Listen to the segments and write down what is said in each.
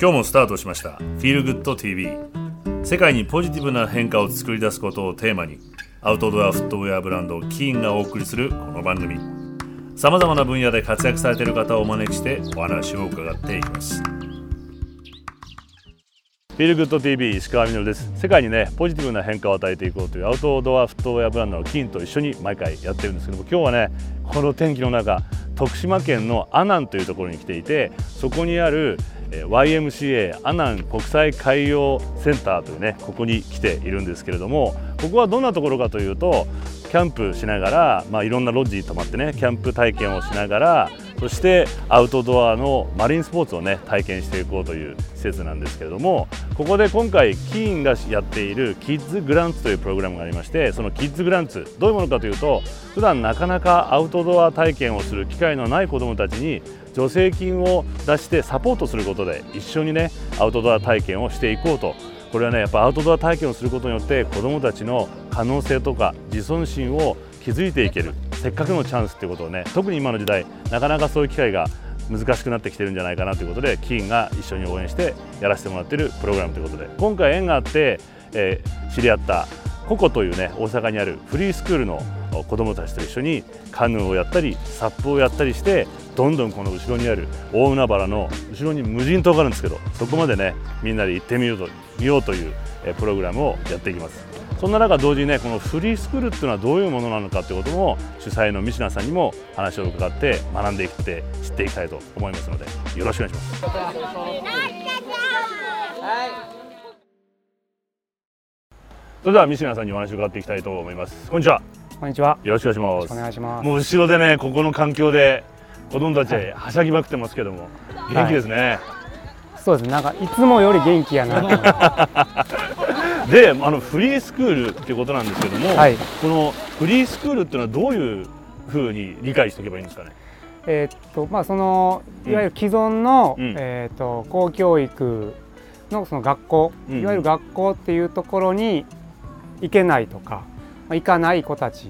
今日もスタートしました「Feel Good TV」世界にポジティブな変化を作り出すことをテーマにアウトドアフットウェアブランドキーンがお送りするこの番組。さまざまな分野で活躍されている方をお招きしてお話を伺っていきます。フィールグッド TV 石川みです。世界にねポジティブな変化を与えていこうというアウトドアフットウェアブランドのキーンと一緒に毎回やってるんですけども今日はねこの天気の中徳島県の阿南というところに来ていてそこにある YMCA 阿南国際海洋センターというねここに来ているんですけれどもここはどんなところかというとキャンプしながら、まあ、いろんなロッジに泊まってねキャンプ体験をしながらそしてアウトドアのマリンスポーツをね体験していこうという施設なんですけれどもここで今回キーンがやっているキッズグランツというプログラムがありましてそのキッズグランツどういうものかというと普段なかなかアウトドア体験をする機会のない子どもたちに助成金を出してサポートすることで一緒にねアウトドア体験をしていこうと。これはねやっぱアウトドア体験をすることによって子どもたちの可能性とか自尊心を築いていける。せっかくのチャンスっていうことをね特に今の時代なかなかそういう機会が難しくなってきてるんじゃないかなということでキーンが一緒に応援してやらせてもらってるプログラムということで今回縁があって、えー、知り合ったココというね大阪にあるフリースクールの子どもたちと一緒にカヌーをやったりサップをやったりしてどんどんこの後ろにある大海原の後ろに無人島があるんですけどそこまでねみんなで行ってみようと見ようというプログラムをやっていきます。そんな中同時にねこのフリースクールっていうのはどういうものなのかってことも主催の三品さんにも話を伺って学んでいって知っていきたいと思いますのでよろしくお願いします。それでは三品さんにお話を伺っていきたいと思います。こんにちは。こんにちは。よろしくお願いしますお願いしますもう後ろでねここの環境で子供たちはしゃぎまくってますけども、はい、元気ですね、はい。そうですなんかいつもより元気やな であのフリースクールっていうことなんですけども、はい、このフリースクールっていうのはどういうふうに理解していけばいいんですかね？えー、っとまあそのいわゆる既存の、うん、えー、っと公教育のその学校、うん、いわゆる学校っていうところに行けないとか、まあ、行かない子たち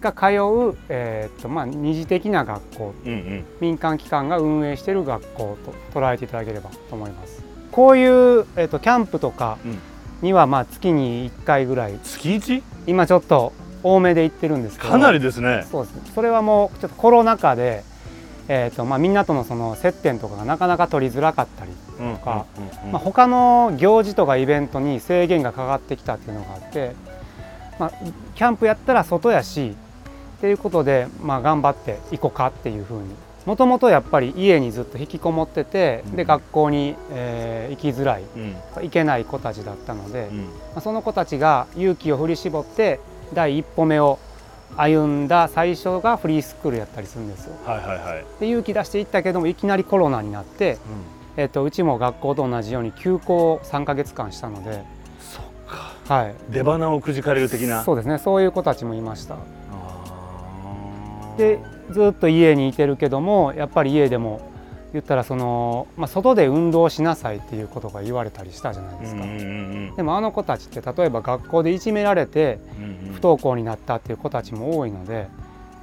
が通う、えーとまあ、二次的な学校、うんうん、民間機関が運営している学校と捉えていただければと思います。こういう、えーと、キャンプとかには、まあ、月に1回ぐらい。月 1? 今ちょっと多めで行ってるんですけど。かなりですね。そうですね。それはもうちょっとコロナ禍で、えーとまあ、みんなとのその接点とかがなかなか取りづらかったりとか、まあ、他の行事とかイベントに制限がかかってきたっていうのがあって、まあ、キャンプやったら外やしっていうことで、まあ、頑張っていこうかっていうふうにもともとやっぱり家にずっと引きこもってて、うん、で学校に、えー、行きづらい、うん、行けない子たちだったので、うん、まあ、その子たちが勇気を振り絞って第一歩目を歩んだ最初がフリースクールやったりするんですよ。はいはいはい、で勇気出していったけどもいきなりコロナになって、えーと、うちも学校と同じように休校を3か月間したので。そっか、はい、出花をくじかれる的な。そうですね。そういう子たちもいました。でずっと家にいてるけどもやっぱり家でも言ったらその、まあ、外で運動しなさいっていうことが言われたりしたじゃないですか、でもあの子たちって例えば学校でいじめられて不登校になったっていう子たちも多いので、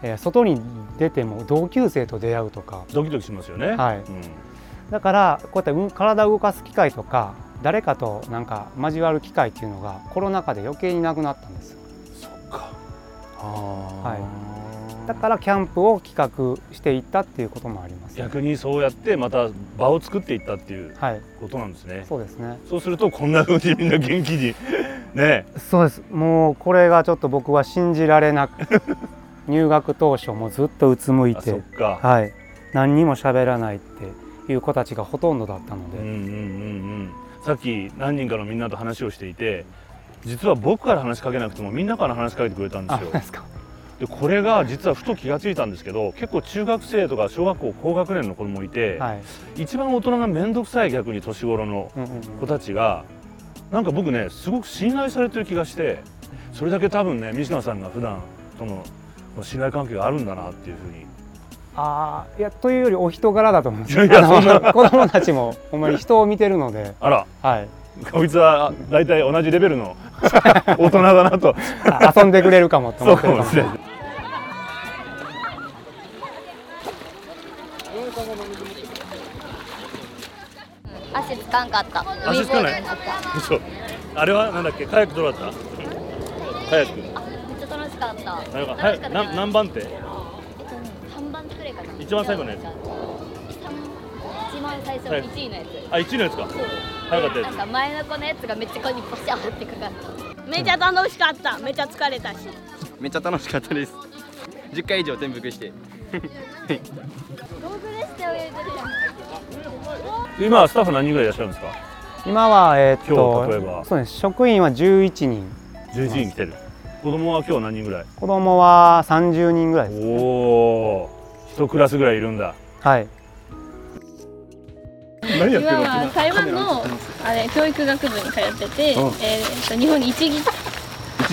えー、外に出ても同級生と出会うとか。ドキドキしますよね、はい、うん、だからこうやって体を動かす機会とか誰かとなんか交わる機会っていうのがコロナ禍で余計になくなったんですよ。そっか。はいだからキャンプを企画していったっていうこともあります、逆にそうやってまた場を作っていったっていうことなんですね、はい、そうですね。そうするとこんなふうにみんな元気にね。そうです。もうこれがちょっと僕は信じられなく 入学当初もずっとうつむいてはい、何にも喋らないっていう子たちがほとんどだったので、うんうんうんうん、さっき何人かのみんなと話をしていて実は僕から話しかけなくてもみんなから話しかけてくれたんですよ。でこれが実はふと気が付いたんですけど結構中学生とか小学校高学年の子供いて、はい、一番大人が面倒くさい逆に年頃の子たちが、なんか僕ねすごく信頼されてる気がしてそれだけ多分ね三島さんが普段その信頼関係があるんだなっていうふうに。ああいやというよりお人柄だと思うんですよ。いやそんな。子供たちもほんまに人を見てるので。あら。はい。こいつは大体同じレベルの大人だなと。遊んでくれるかもと思ってるかも。しれない足つかんかった。足つかない？嘘。あれはなんだっけ？カヤックどうだった？カヤック。めっちゃ楽しかった。なんか楽はしかった。な何番手？えっとね3番くらいかな。一番最後のやつ。三一番最初はい1位のやつ。あ1位のやつか。早かったやつ。なんか前の子のやつがめっちゃ顔にパシャーってかかった。めちゃ楽しかった。めちゃ疲れたし。めっちゃ楽しかったです。10回以上転覆して。道具でして泳いでるやん今はスタッフ何人ぐらいいらっしゃるんですか？今はえーっ今日例えば。とそうです。職員は11人。11人来てる。子供は今日何人ぐらい？子供は30人ぐらいですおお一クラスぐらいいるんだ。はい。何やって今るの？は台湾のあれ教育学部に通ってて、うん。えー、と日本に一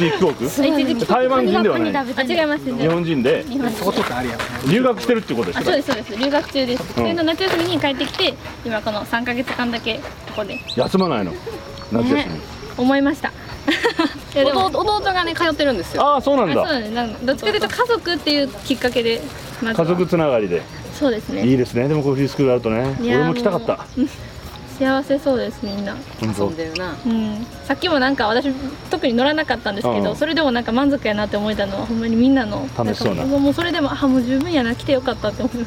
時一時帰国台湾人ではない。あ違います日本人で？留学してるっていうことであすかそうですそうです。留学中です、それの夏休みに帰ってきて今この3か月間だけここで。休まないの？夏休み、ね思いました。弟弟がね通ってるんですよ。ああそうなんあそうどっちかというと家族っていうきっかけで家族つながりで。そうですね。いいですね。でもこうフリースクールあるとね。俺も来たかった。も幸せそうですみんな。本遊ん当でるな。うん、さっきもなんか私特に乗らなかったんですけど、うん。それでもなんか満足やなって思えたのはほんまにみんなの。楽しそうな。もうそれでもあもう十分やな来てよかったって思う。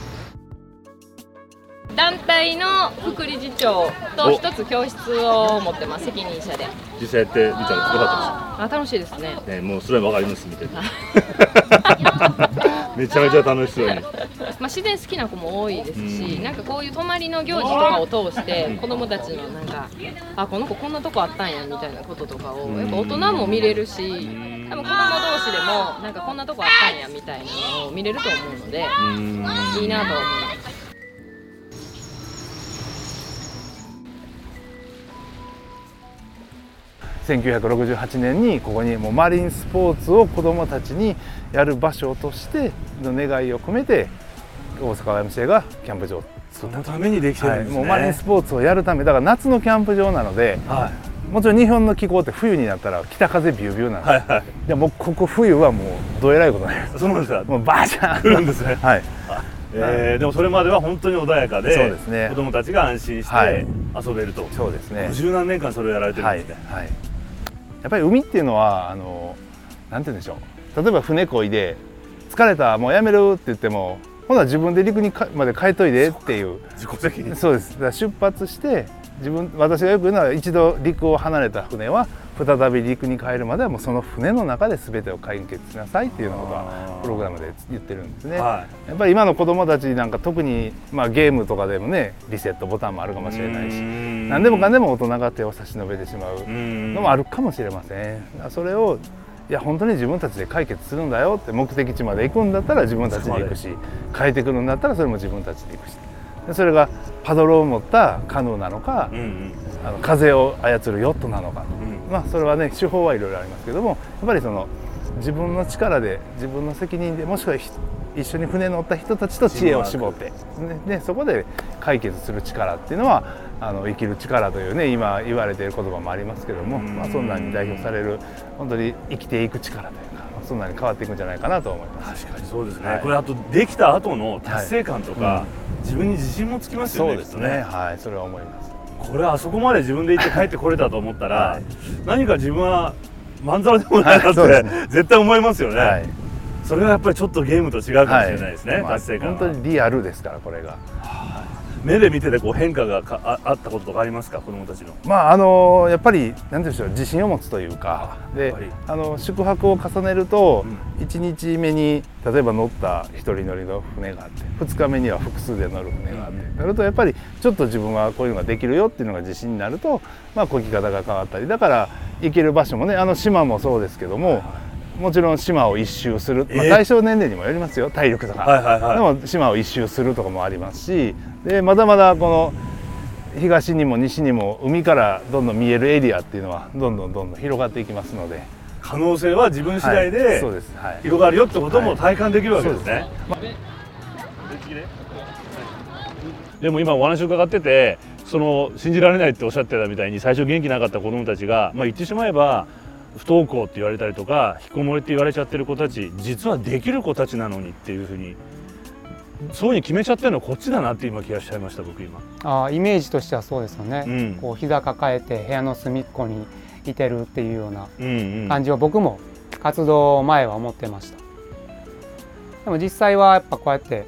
団体の副理事長と一つ教室を持ってます責任者で。実際やってみたらよかあ楽しいですね。ったですねもうそれはわかります見てて めちゃめちゃ楽しそうに。まあ、自然好きな子も多いですし、うん。なんかこういう泊まりの行事とかを通して子供たちのなんかあこの子こんなとこあったんやみたいなこととかをやっぱ大人も見れるし多分子供同士でもなんかこんなとこあったんやみたいなのを見れると思うのでうん。いいなと思います1968年にここにもうマリンスポーツを子どもたちにやる場所としての願いを込めて大阪 YMCA がキャンプ場をそのためにできてはい、るんですね、もうマリンスポーツをやるためだから夏のキャンプ場なのではもちろん日本の気候って冬になったら北風ビュービューなんです、いはい。はいでもうここ冬はもうどえらいことになりますそうなんですかもうバーシャ来るんン。ですねはい。えー、でもそれまでは本当に穏やかでそうですね。子供たちが安心してはい。遊べると、そうですね。十何年間それをやられてるんはい、ですね、はい、やっぱり海っていうのはあのなんて言うんでしょう。例えば船こいで疲れたもうやめるって言ってもほな自分で陸にかまで帰っといでっていう自己責任。そうです。だから出発して自分私がよく言うのは一度陸を離れた船は再び陸に帰るまではもうその船の中で全てを解決しなさいっていうようなことあはー。プログラムで言ってるんですね。はやっぱり今の子どもたちなんか特に、まあ、ゲームとかでもねリセットボタンもあるかもしれないし何何でもかんでも大人が手を差し伸べてしまうののもあるかもしれません。それをいや本当に自分たちで解決するんだよって目的地まで行くんだったら自分たちで行くし変えてくるんだったらそれも自分たちで行くし。でそれがパドルを持ったカヌーなのかうんうん。あの風を操るヨットなのかうんまあそれはね手法はいろいろありますけどもやっぱりその自分の力で自分の責任でもしくはひ一緒に船乗った人たちと知恵を絞って、ねでそこで解決する力っていうのはあの生きる力というね今言われている言葉もありますけども、うん。まあ、そんなに代表される本当に生きていく力というか、まあそんなに変わっていくんじゃないかなと思います。確かにそうですね、はい。これあとできた後の達成感とか、はい自分に自信もつきますよねそうですね。はいそれは思います。これあそこまで自分で行って帰ってこれたと思ったら、はい。何か自分はまんざらでもないなって、そうですね。絶対思いますよね、はい。それはやっぱりちょっとゲームと違うかもしれないですね、まあ達成感は。本当にリアルですからこれが。目で見ててこう変化がかああったこととかありますか？子どもたちの。まああのやっぱり何でしょう自信を持つというかであの宿泊を重ねると、う1日目に例えば乗った一人乗りの船があって2日目には複数で乗る船があって、うん。なるとやっぱりちょっと自分はこういうのができるよっていうのが自信になると、まあ、漕ぎ方が変わったり。だから行ける場所もねあの島もそうですけども。もちろん島を一周する、まあ、えー対象年齢にもよりますよ。体力とか、はいはいはい。でも島を一周するとかもありますし。でまだまだこの東にも西にも海からどんどん見えるエリアっていうのはどんどんどんどん広がっていきますので、可能性は自分次第はい。でそうです、はい、広がるよってことも体感できるわけですね、はいでも今お話伺っててその信じられないっておっしゃってたみたいに最初元気なかった子どもたちが、まあ、言ってしまえば不登校って言われたりとか引きこもりって言われちゃってる子たち実はできる子たちなのにっていうふうにそういうふうに決めちゃってるのはこっちだなって今気がしちゃいました僕今。あーイメージとしてはそうですよね、うん。こう膝抱えて部屋の隅っこにいてるっていうような感じを僕も活動前は思ってました。でも実際はやっぱこうやって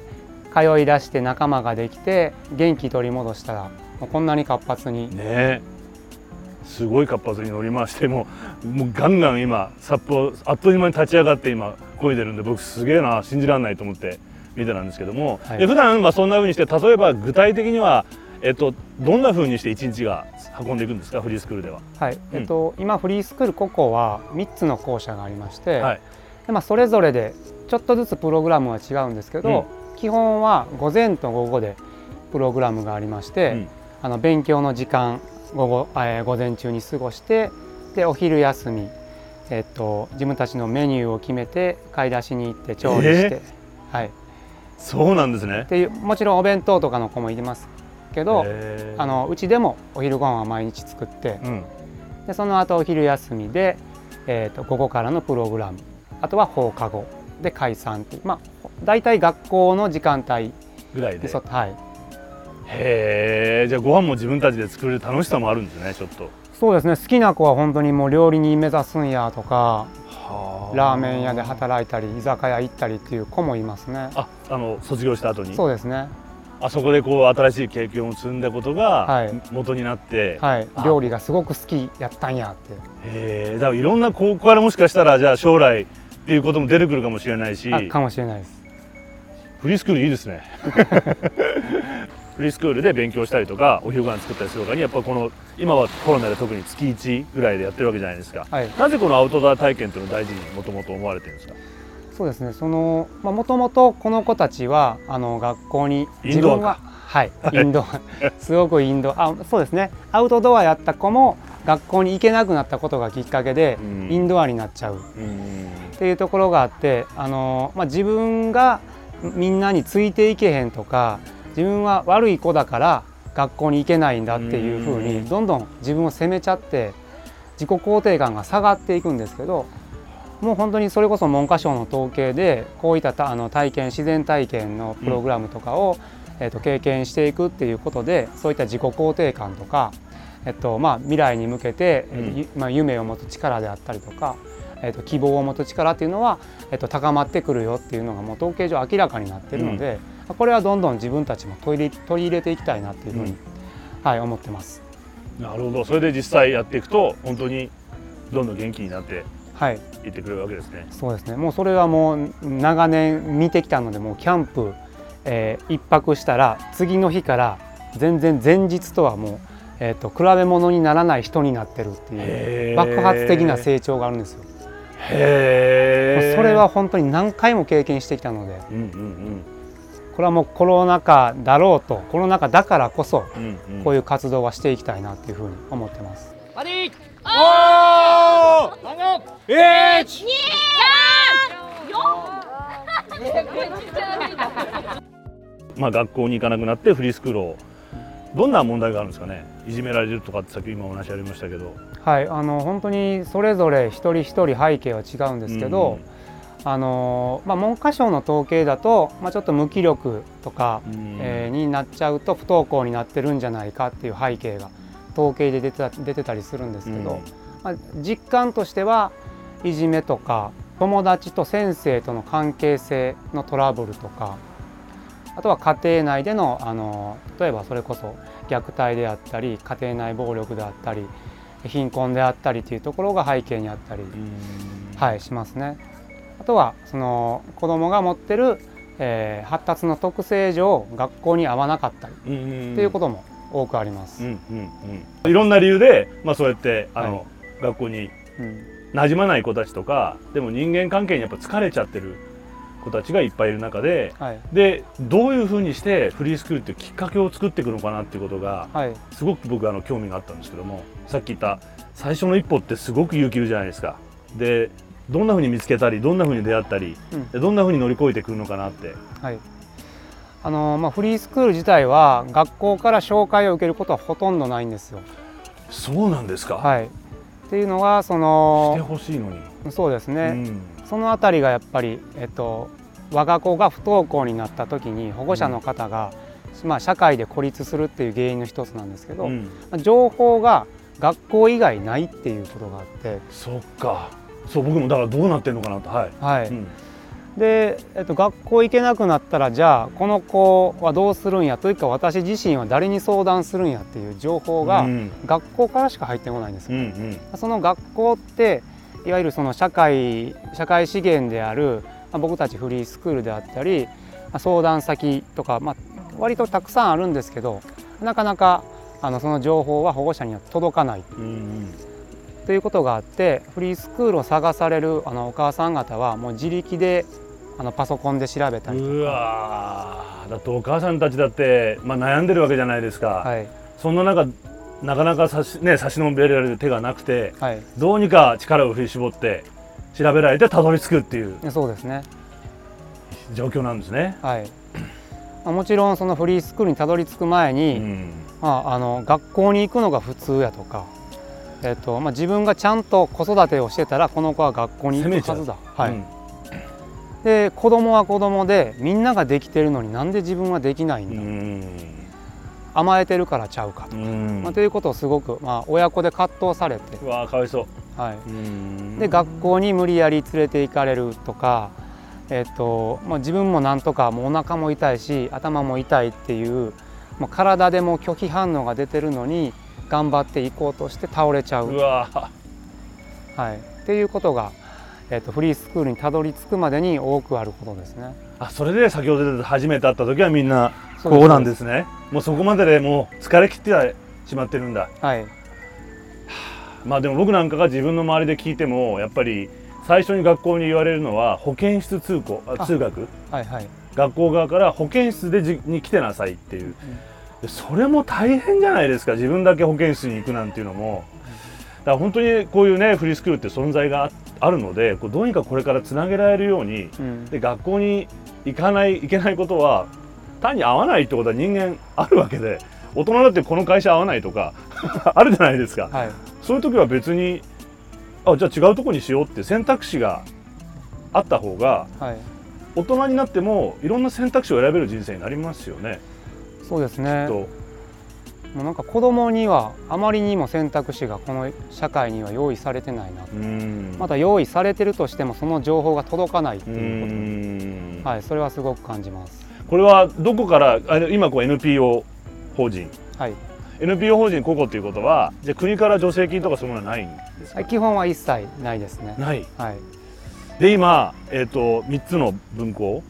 通い出して仲間ができて元気取り戻したらこんなに活発にね。えすごい活発に乗り回してもうもうガンガン今札幌あっという間に立ち上がって今漕いでるんで僕すげえな信じられないと思って見てたんですけども、はい。で普段はそんな風にして例えば具体的にはえっとどんな風にして一日が運んでいくんですか？フリースクールでは。はい。えっと、今フリースクールここは3つの校舎がありまして、はい。でまあ、それぞれでちょっとずつプログラムは違うんですけど、基本は午前と午後でプログラムがありまして、うん。あの勉強の時間午後、えー午前中に過ごしてでお昼休み、えっと、自分たちのメニューを決めて買い出しに行って調理して、はい、そうなんですね。っ。ていうもちろんお弁当とかの子もいますけどへー。あのうちでもお昼ご飯は毎日作ってうん。でその後お昼休みで、えー、と午後からのプログラムあとは放課後で解散っていうまあ大体学校の時間帯ぐらいで。はいへえじゃあご飯も自分たちで作れる楽しさもあるんですねちょっと。そうですね。好きな子は本当にもう料理人目指すんやとかはラーメン屋で働いたり居酒屋行ったりっていう子もいますね。ああの卒業した後に？そうですね。あそこでこう新しい経験を積んだことがはい。元になって、はい。あ。料理がすごく好きやったんやって。へえだからいろんなここからもしかしたらじゃあ将来っていうことも出てくるかもしれないし。あかもしれないです。フリースクールいいですね フリースクールで勉強したりとかお昼ご飯作ったりする他にやっぱこの今はコロナで特に月1ぐらいでやってるわけじゃないですか、はい。なぜこのアウトドア体験というのを大事にもともと思われてるんですか？そうですね。そのもともとこの子たちはあの学校にインドアか。ははいインドア。すごくインドア。そうですね。アウトドアやった子も学校に行けなくなったことがきっかけでうん。インドアになっちゃう。うん。っていうところがあってあの、まあ、自分がみんなについていけへんとか自分は悪い子だから学校に行けないんだっていうふううん。にどんどん自分を責めちゃって自己肯定感が下がっていくんですけどもう本当にそれこそ文科省の統計でこういったたあの体験自然体験のプログラムとかを、えっと経験していくっていうことでそういった自己肯定感とか、えっとまあ、未来に向けて、まあ、夢を持つ力であったりとか、えっと希望を持つ力っていうのは、えっと高まってくるよっていうのがもう統計上明らかになってるので、これはどんどん自分たちも取り取り入れていきたいなっていうふうに、うん。はい、思ってます。なるほど。それで実際やっていくと本当にどんどん元気になってはい。いってくれるわけですね。そうですね。もうそれはもう長年見てきたのでもうキャンプ、えー一泊したら次の日から全然前日とはもう、えー、と比べ物にならない人になってるっていう爆発的な成長があるんですよ。へえそれは本当に何回も経験してきたので。うんうんこれはもうコロナ禍だろうとコロナ禍だからこそうんうん。うんこういう活動はしていきたいなっていうふうに思ってます。まあ学校に行かなくなってフリースクールをどんな問題があるんですかね。いじめられるとかってさっき今お話ありましたけど。はい、あの本当にそれぞれ一人一人背景は違うんですけど、あのまあ、文科省の統計だと、まあ、ちょっと無気力とか、うん。えーになっちゃうと不登校になってるんじゃないかっていう背景が統計で出てた出てたりするんですけど、うん。まあ、実感としてはいじめとか友達と先生との関係性のトラブルとかあとは家庭内でのあの例えばそれこそ虐待であったり家庭内暴力であったり貧困であったりというところが背景にあったり、はい、しますね。あとはその子どもが持ってる、えー発達の特性上学校に合わなかったりっていうことも多くあります。うんうんうん。いろんな理由で、まあ、そうやってあの、はい。学校にうん。馴染まない子たちとかでも人間関係にやっぱ疲れちゃってる子たちがいっぱいいる中ではい。でどういうふうにしてフリースクールっていうきっかけを作っていくのかなっていうことがはい。すごく僕あの興味があったんですけどもさっき言った最初の一歩ってすごく勇気いるじゃないですか。でどんなふうに見つけたりどんなふうに出会ったりうん。でどんなふうに乗り越えてくるのかなって。はい。あのまあ、フリースクール自体は学校から紹介を受けることはほとんどないんですよ。そうなんですか、はい、っていうのがそしてのほしいのに。そうですね、うん。そのあたりがやっぱり、えっと、我が子が不登校になった時に保護者の方が、まあ、社会で孤立するっていう原因の一つなんですけど、うん。まあ情報が学校以外ないっていうことがあって、そっかそう僕もだからどうなってんのかなとはい、はい。うん。で、えっと、学校行けなくなったらじゃあこの子はどうするんやというか私自身は誰に相談するんやっていう情報がうん。学校からしか入ってこないんですよ。うんうん。その学校っていわゆるその社会社会資源である、まあ僕たちフリースクールであったり、まあ相談先とか、まあ、割とたくさんあるんですけどなかなかあのその情報は保護者には届かない。うんうんということがあってフリースクールを探されるあのお母さん方はもう自力であのパソコンで調べたりうとか、わーだってお母さんたちだって、まあ、悩んでるわけじゃないですか、はい。そんな中なかなか差し,、ね、差し伸べられる手がなくてはい、どうにか力を振り絞って調べられてたどり着くっていう。でそうですね。状況なんですね。はい。まあもちろんそのフリースクールにたどり着く前うに、ん。まあ、あの学校に行くのが普通やとか、えっとまあ、自分がちゃんと子育てをしてたらこの子は学校に行くはずだ、はい。うん。で子供は子供でみんなができてるのになんで自分はできないんうだ、ん。甘えてるからちゃうかと,、うん。まあ、ということをすごく、まあ、親子で葛藤されて、うわーかわいそう。はい、うん。で学校に無理やり連れて行かれるとか、えっとまあ、自分もなんとかもうお腹も痛いし頭も痛いっていうもう体でも拒否反応が出てるのに頑張って行こうとして倒れちゃう。うわ。ーはい、っていうことが、えっとフリースクールにたどり着くまでに多くあることですね。あそれで先ほど初めて会った時はみんなこうなんですね。もうそこまででもう疲れ切ってしまってるんだ。はい、まあでも僕なんかが自分の周りで聞いてもやっぱり最初に学校に言われるのは保健室通行通学。はい、はい、学校側から保健室でじに来てなさいっていう、でそれも大変じゃないですか自分だけ保健室に行くなんていうのも。だから本当にこういうねフリースクールって存在がああるのでこうどうにかこれからつなげられるようにうん、で学校に行かないいけないことは単に合わないってことは人間あるわけで大人だってこの会社合わないとか あるじゃないですか、はい、そういう時は別にあじゃあ違うとこにしようって選択肢があった方がはい、大人になってもいろんな選択肢を選べる人生になりますよね。そうですね。ともうなんか子供にはあまりにも選択肢がこの社会には用意されてないな。うんまた用意されてるとしてもその情報が届かないってういうこと。んはい、それはすごく感じます。これはどこからあれ今こう NPO 法人はい、NPO 法人個々っていうことはじゃあ国から助成金とかそういうものはないんですか、はい、基本は一切ないですね。ないはい、で今、えー、と3つの分校はい、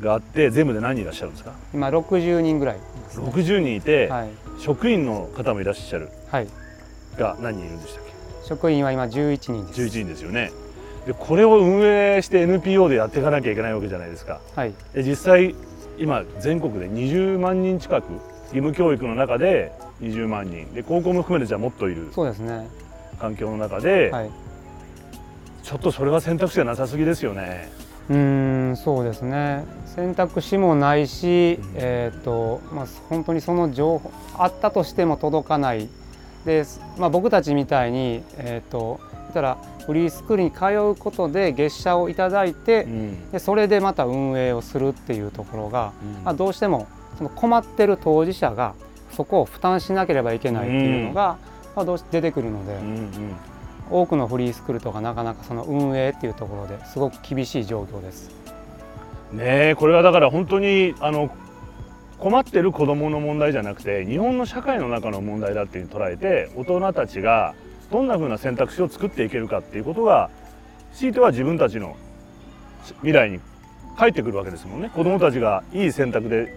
があって全部で何人いらっしゃるんですか？今60人ぐらいね。60人いて、はい、職員の方もいらっしゃるはい、が何人いるんでしたっ職員は今11人でけす。11人ですよねでこれを運営して NPO でやっていかなきゃいけないわけじゃないですかはい、で実際今全国で20万人近く義務教育の中で20万人で高校も含めてじゃあもっといるそうですね。環境の中で、はい。ちょっとそれは選択肢がなさすぎですよね。うーんそうですね。選択肢もないし、うん。えーとまあ、本当にその情報あったとしても届かない。で、まあ、僕たちみたいに、えー、とたらフリースクールに通うことで月謝をいただいて、ん。でそれでまた運営をするっていうところが、まあ、どうしてもその困ってる当事者がそこを負担しなければいけないっていうのが、まあ、どうし出てくるので、うんうん多くのフリースクールとかなかなかその運営っていうところですごく厳しい状況です。ねえこれはだから本当にあの困ってる子どもの問題じゃなくて日本の社会の中の問題だって捉えて大人たちがどんなふうな選択肢を作っていけるかっていうことが強いては自分たちの未来に返ってくるわけですもんね子どもたちがいい選択で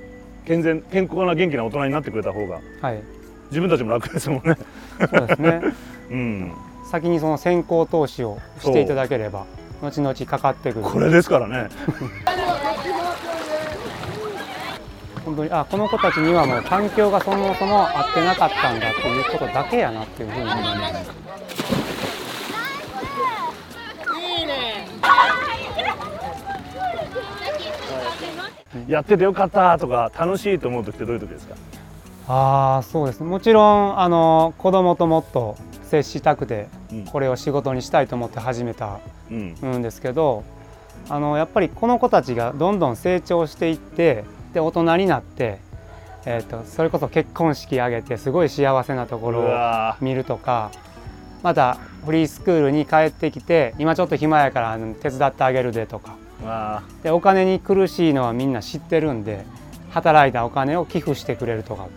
健全健康な元気な大人になってくれた方がはい、自分たちも楽ですもんね。そうですね うん、先にその先行投資をしていただければ後々かかってくるこれですからね。本当にあこの子たちにはもう環境がそもそも合ってなかったんだっていうことだけやなっていうふうに思いますやっててよかったとか楽しいと思う時ってどういう時ですか？ああそうです。ねもちろんあの子供ともっと接したくてうん。これを仕事にしたいと思って始めたうん。んですけどあのやっぱりこの子たちがどんどん成長していってで大人になって、えー、とそれこそ結婚式挙げてすごい幸せなとこうろをわ見るとかまたフリースクールに帰ってきて今ちょっと暇やから手伝ってあげるでとか。でお金に苦しいのはみんな知ってるんで働いたお金を寄付してくれるとか。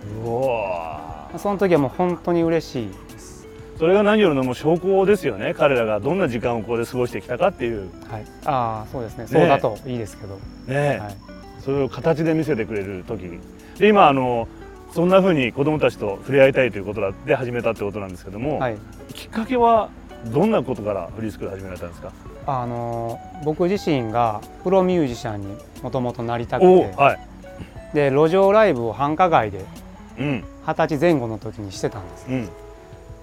その時はもう本当に嬉しいです。それが何よりのもう証拠ですよね。彼らがどんな時間をここで過ごしてきたかっていう。はい、ああそうですね。そうだといいですけど、ね、はい、それを形で見せてくれる時。で今あのそんな風に子どもたちと触れ合いたいということで始めたってことなんですけども、はい、きっかけはどんなことからフリースクール始められたんですか？あの僕自身がプロミュージシャンにもともとなりたくて。おはいで路上ライブを繁華街でうん。二十歳前後の時にしてたんです。うん。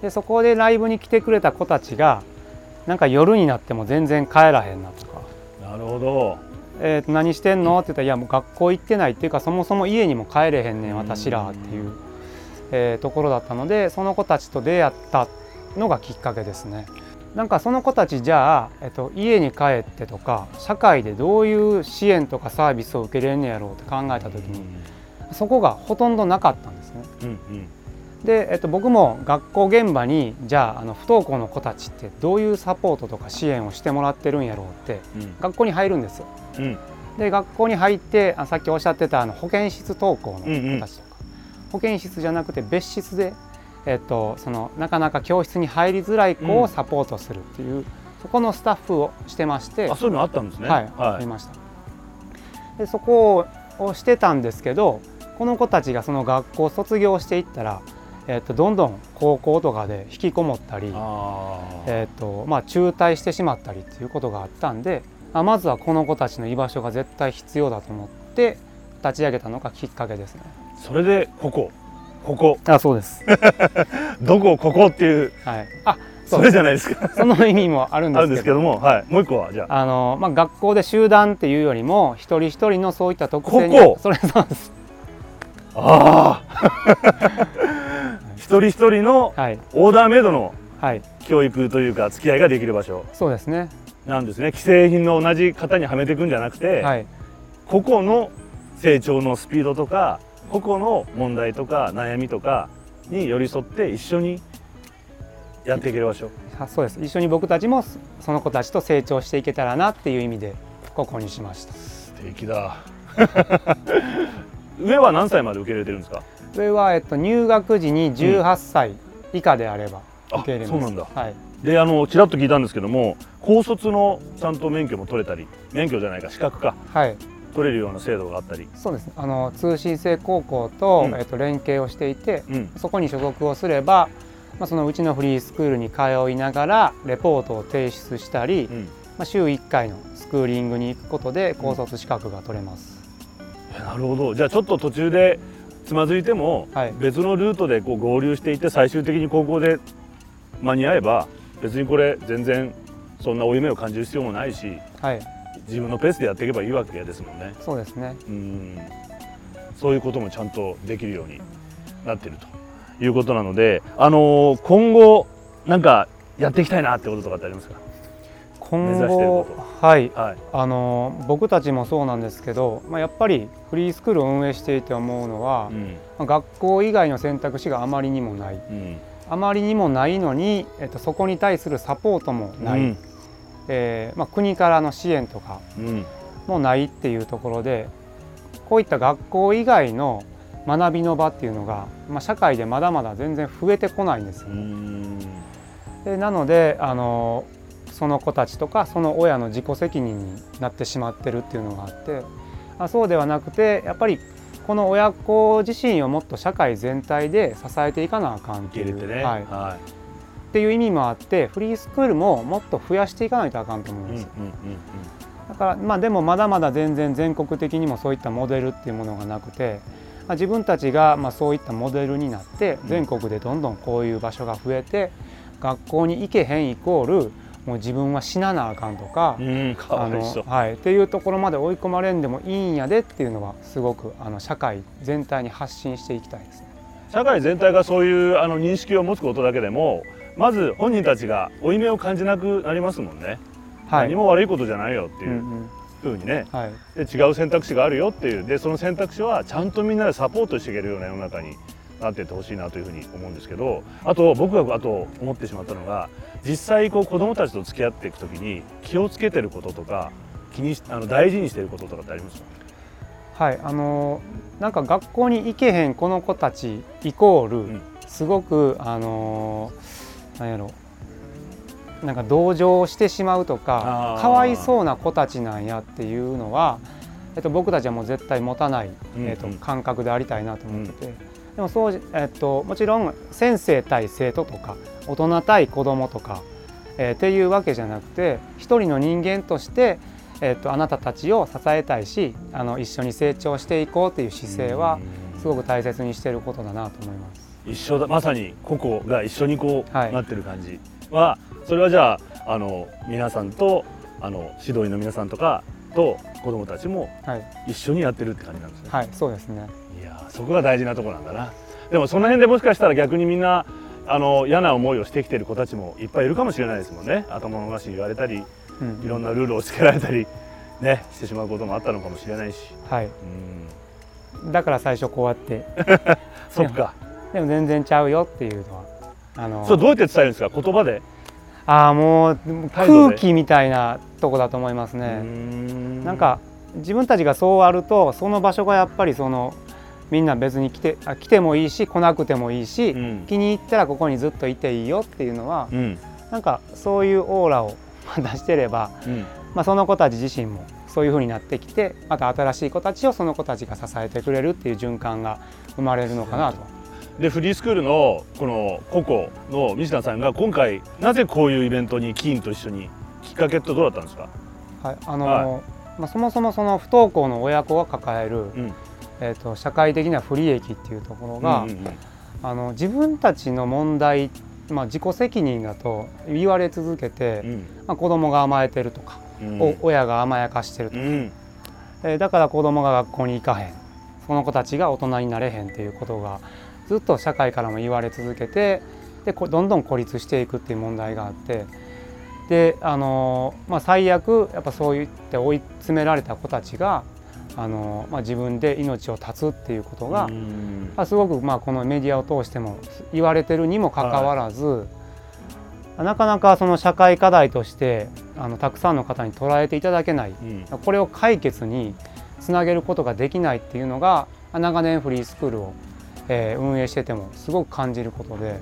でそこでライブに来てくれた子たちがなんか夜になっても全然帰らへんなとか。なるほど「えーと何してんの?」って言ったら「いやもう学校行ってない」っていうかそもそも家にも帰れへんねん私らっていう、えーところだったのでその子たちと出会ったのがきっかけですね。なんかその子たちじゃあ、えっと、家に帰ってとか社会でどういう支援とかサービスを受けれんねやろうって考えた時にそこがほとんどなかったんですね。うんうん。で、えっと、僕も学校現場にじゃああの不登校の子たちってどういうサポートとか支援をしてもらってるんやろうってうん。学校に入るんですよ。うん。で学校に入ってあさっきおっしゃってたあの保健室登校の子たちとか、保健室じゃなくて別室で、えっと、そのなかなか教室に入りづらい子うん。をサポートするっていう、そこのスタッフをしてまして、あそういうのあったんですね。はい、ありました。でそこをしてたんですけどこの子たちがその学校を卒業していったら、えっと、どんどん高校とかで引きこもったり、えっとまあ、中退してしまったりっていうことがあったんであまずはこの子たちの居場所が絶対必要だと思って立ち上げたのがきっかけですね。それでここ？ここ。あそうです、どこここっていう。はい、あそれじゃないですか。その意味もあるんあるんですけども、はい、もう一個はじゃあ。あの、まあ、学校で集団っていうよりも一人一人のそういった特性にここ。それそうです、ああ一人一人のはい。オーダーメイドのはい、教育というか付き合いができる場所。そうですね、なんですね。既製品の同じ型にはめていくんじゃなくて、はい、個々の成長のスピードとか個々の問題とか悩みとかに寄り添って一緒にやっていける場所。あそうです。一緒に僕たちもそその子たちと成長していけたらなっていう意味でここにしました。素敵だ。上は何歳まで受け入れてるんですか？上は、えっと、入学時に18歳以下であればあ受け入れます、そうなんだ。はい、であのちらっと聞いたんですけども高卒のちゃんと免許も取れたり免許じゃないか資格か。はい、取れるような制度があったり、そうですあの通信制高校と、うん。えっと、連携をしていてうん、そこに所属をすれば、まあ、そのうちのフリースクールに通いながらレポートを提出したり、うん、まあ、週1回のスクーリングに行くことで高卒資格が取れます、えなるほど。じゃあちょっと途中でつまずいても、はい。別のルートでこう合流していって最終的に高校で間に合えば別にこれ全然そんな負い目を感じる必要もないし。はい、自分のペースでやっていけばいいわけですもんね。そうですね。うん。そういうこともちゃんとできるようになっているということなのであのー今後なんかやっていきたいなってこととかってありますか？今後こはい。はい。あの僕たちもそうなんですけど、まあ、やっぱりフリースクールを運営していて思うのは、うん。まあ学校以外の選択肢があまりにもない。うん。あまりにもないのに、えっと、そこに対するサポートもない、うんえーまあ、国からの支援とかうん。もないっていうところでこういった学校以外の学びの場っていうのが、まあ、社会でまだまだ全然増えてこないんですよう。ん。でなのであのその子たちとかその親の自己責任になってしまってるっていうのがあってあそうではなくてやっぱりこの親子自身をもっと社会全体で支えていかなあかんっていう、っていう意味もあってフリースクールももっと増やしていかないとあかんと思うんです。だからまあでもまだまだ全然全国的にもそういったモデルっていうものがなくて、まあ、自分たちがまあそういったモデルになってうん。全国でどんどんこういう場所が増えて学校に行けへんイコールもう自分は死ななあかんとかうんうんかわあのはい、っていうところまで追い込まれんでもいいんやでっていうのはすごくあの社会全体に発信していきたいですね。社会全体がそういうあの認識を持つことだけでもまず本人たちが負い目を感じなくなりますもんね。はい。何も悪いことじゃないよっていううんうん。ふうにね、はい。で違う選択肢があるよっていう。でその選択肢はちゃんとみんなでサポートしていけるような世の中になっていってほしいなというふうに思うんですけど。あと僕があと思ってしまったのが実際こう子どもたちと付き合っていく時に気をつけてることとか気にしあの大事にしてることとかってあります？かはい。あのーなんか学校に行けへんこの子たちイコール、ん。すごくあのーなんやろ。なんか同情してしまうとかかわいそうな子たちなんやっていうのは、えっと、僕たちはもう絶対持たない、うんえっとうん感覚でありたいなと思ってて、でもそうじ、えっと、もちろん先生対生徒とか大人対子供とか、えーっていうわけじゃなくて一人の人間として、えっと、あなたたちを支えたいしあの一緒に成長していこうっていう姿勢はすごく大切にしていることだなと思います。一緒だ。まさに個々が一緒にこう、はい。なってる感じ。はそれはじゃああの皆さんとあの指導員の皆さんとかと子どもたちもはい、一緒にやってるって感じなんですね。はい、そうですね。いやーそこが大事なところなんだな。でもその辺でもしかしたら逆にみんなあの嫌な思いをしてきてる子たちもいっぱいいるかもしれないですもんね。頭のおかしい言われたりうん。いろんなルールをつけられたりねしてしまうこともあったのかもしれないし。はい、うん。だから最初こうやって。そっか でも全然ちゃうよっていうのはあのそうどうやって伝えるんですか？言葉で？ああもう空気みたいなとこだと思いますうね。ん。なんか自分たちがそうあるとその場所がやっぱりそのみんな別に来てあ来てもいいし来なくてもいいし、うん。気に入ったらここにずっといていいよっていうのはうん。なんかそういうオーラを 出してれば、うん。まあ、その子たち自身もそういう風になってきてまた新しい子たちをその子たちが支えてくれるっていう循環が生まれるのかなと。でフリースクールのこのココの西田さんが今回なぜこういうイベントにキーンと一緒にきっかけってどうだったんですか、はいあのはまあ、そもそもその不登校の親子が抱える、うん。えー、と社会的な不利益っていうところが、うんうんうん。あの自分たちの問題、まあ、自己責任だと言われ続けて、うん。まあ、子供が甘えてるとか、うん。お親が甘やかしてるとか、うん。えーだから子供が学校に行かへん。その子たちが大人になれへんっていうことがずっと社会からも言われ続けてでこどんどん孤立していくっていう問題があってであのーまあ、最悪やっぱそう言って追い詰められた子たちがあのーまあ、自分で命を絶つっていうことが、うん。まあすごくまあこのメディアを通しても言われてるにもかかわらず、なかなかその社会課題としてあのたくさんの方に捉えていただけない。うん。これを解決につなげることができないっていうのが長年フリースクールを、えー運営しててもすごく感じることで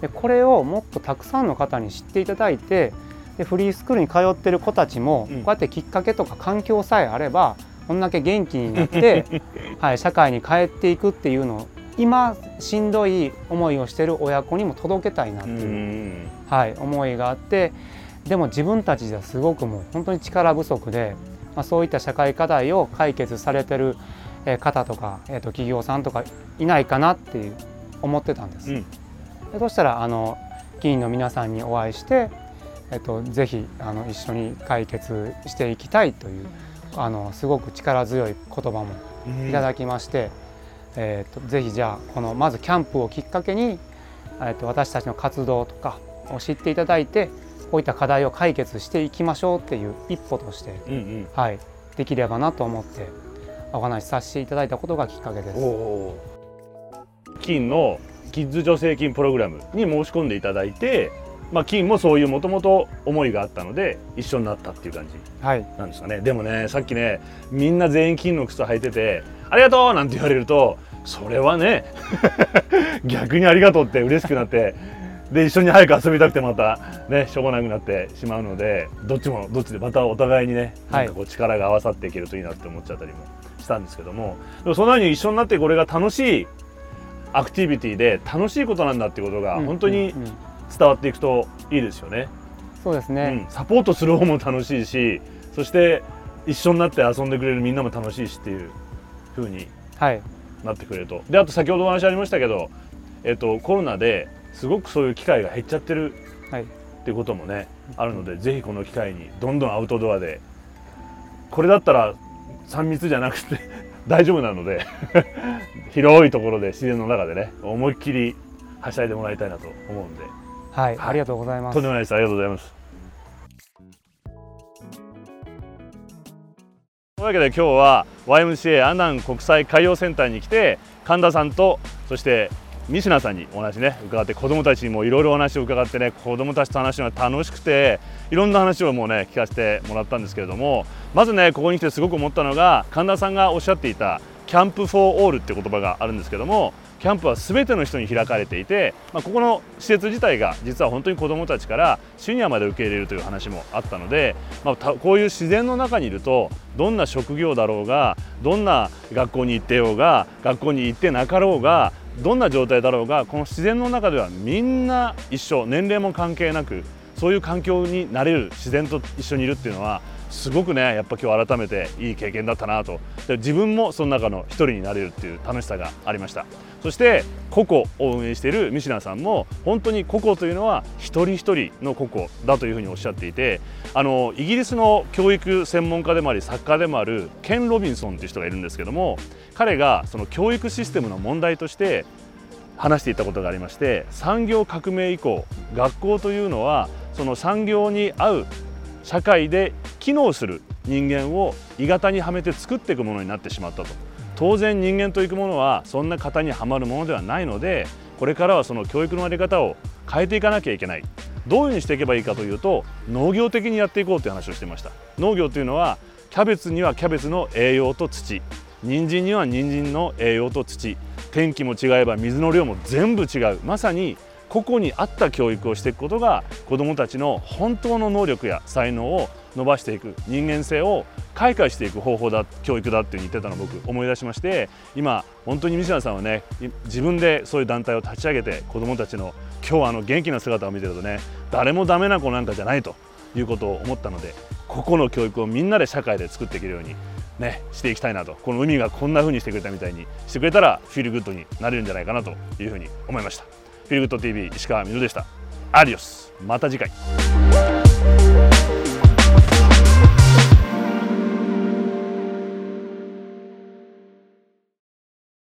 でこれをもっとたくさんの方に知っていただいてでフリースクールに通ってる子たちもこうん。うやってきっかけとか環境さえあればこんだけ元気になって、はい、社会に帰っていくっていうのを今しんどい思いをしてる親子にも届けたいなってういう、ん。はい、思いがあってでも自分たちではすごくもう本当に力不足で、まあ、そういった社会課題を解決されてるえー方とか、えー、と企業さんとかいないかなっていう思ってたんです。うん。でそしたらあの議員の皆さんにお会いして、えっとぜひあの一緒に解決していきたいというあのすごく力強い言葉もいただきまして、えー、とぜひじゃあこのまずキャンプをきっかけに、えー、と私たちの活動とかを知っていただいてこういった課題を解決していきましょうっていう一歩として、うんうん。はい、できればなと思ってお話しさせていただいたことがきっかけです。金のキッズ助成金プログラムに申し込んでいただいて、まあ、金もそういうもともと思いがあったので一緒になったっていう感じはい、なんですかねでもねさっきねみんな全員金の靴履いてて「ありがとう!」なんて言われるとそれはね 逆にありがとうって嬉しくなってで一緒に早く遊びたくてまたねしょうがなくなってしまうのでどっちもどっちでまたお互いにねなはいんかこう力が合わさっていけるといいなって思っちゃったりもしたんですけどもでもそんな風に一緒になってこれが楽しいアクティビティで楽しいことなんだっていうことがうん本当に伝わっていくといいですよね。そうですね、うん、サポートする方も楽しいしそして一緒になって遊んでくれるみんなも楽しいしっていう風にはい。なってくれると。であと先ほどお話ありましたけど、えっと、コロナですごくそういう機会が減っちゃってるはい。っていうこともねあるのでぜひこの機会にどんどんアウトドアでこれだったら3密じゃなくて 大丈夫なので 広いところで自然の中でね思いっきりはしゃいでもらいたいなと思うんで、はい、はい、ありがとうございます。とんでもないです。ありがとうございます。というわけで今日は YMCA アナン国際海洋センターに来て神田さんとそして三品さんにお話ね伺って子どもたちにもいろいろお話を伺ってね子どもたちと話すのが楽しくていろんな話をもうね聞かせてもらったんですけれどもまずねここに来てすごく思ったのが神田さんがおっしゃっていた Camp for All って言葉があるんですけどもキャンプは全ての人に開かれていて、まあ、ここの施設自体が実は本当に子どもたちからシニアまで受け入れるという話もあったので、まあ、こういう自然の中にいるとどんな職業だろうがどんな学校に行ってようが学校に行ってなかろうがどんな状態だろうがこの自然の中ではみんな一緒。年齢も関係なくそういう環境になれる自然と一緒にいるっていうのはすごくねやっぱ今日改めていい経験だったなと。で自分もその中の一人になれるっていう楽しさがありました。そしてココを運営しているミシナさんも本当にココというのは一人一人のココだというふうにおっしゃっていてあのイギリスの教育専門家でもあり作家でもあるケン・ロビンソンという人がいるんですけども彼がその教育システムの問題として話していたことがありまして産業革命以降学校というのはその産業に合う社会で機能する人間を鋳型にはめて作っていくものになってしまったと。当然人間といくものはそんな型にはまるものではないのでこれからはその教育の在り方を変えていかなきゃいけない。どういうふうにしていけばいいかというと農業的にやっていこうという話をしていました。農業というのはキャベツにはキャベツの栄養と土。人参には人参の栄養と土。天気も違えば水の量も全部違う。まさに個々に合った教育をしていくことが子どもたちの本当の能力や才能を伸ばしていく人間性を開花していく方法だ教育だって言ってたのを僕思い出しまして今本当に西田さんはね自分でそういう団体を立ち上げて子どもたちの今日あの元気な姿を見てるとね誰もダメな子なんかじゃないということを思ったので個々の教育をみんなで社会で作っていけるようにね、していきたいなと。この海がこんな風にしてくれたみたいにしてくれたら feel good になれるんじゃないかなというふうに思いました。 Feel Good TV 石川みのでした。 Adiós。また次回。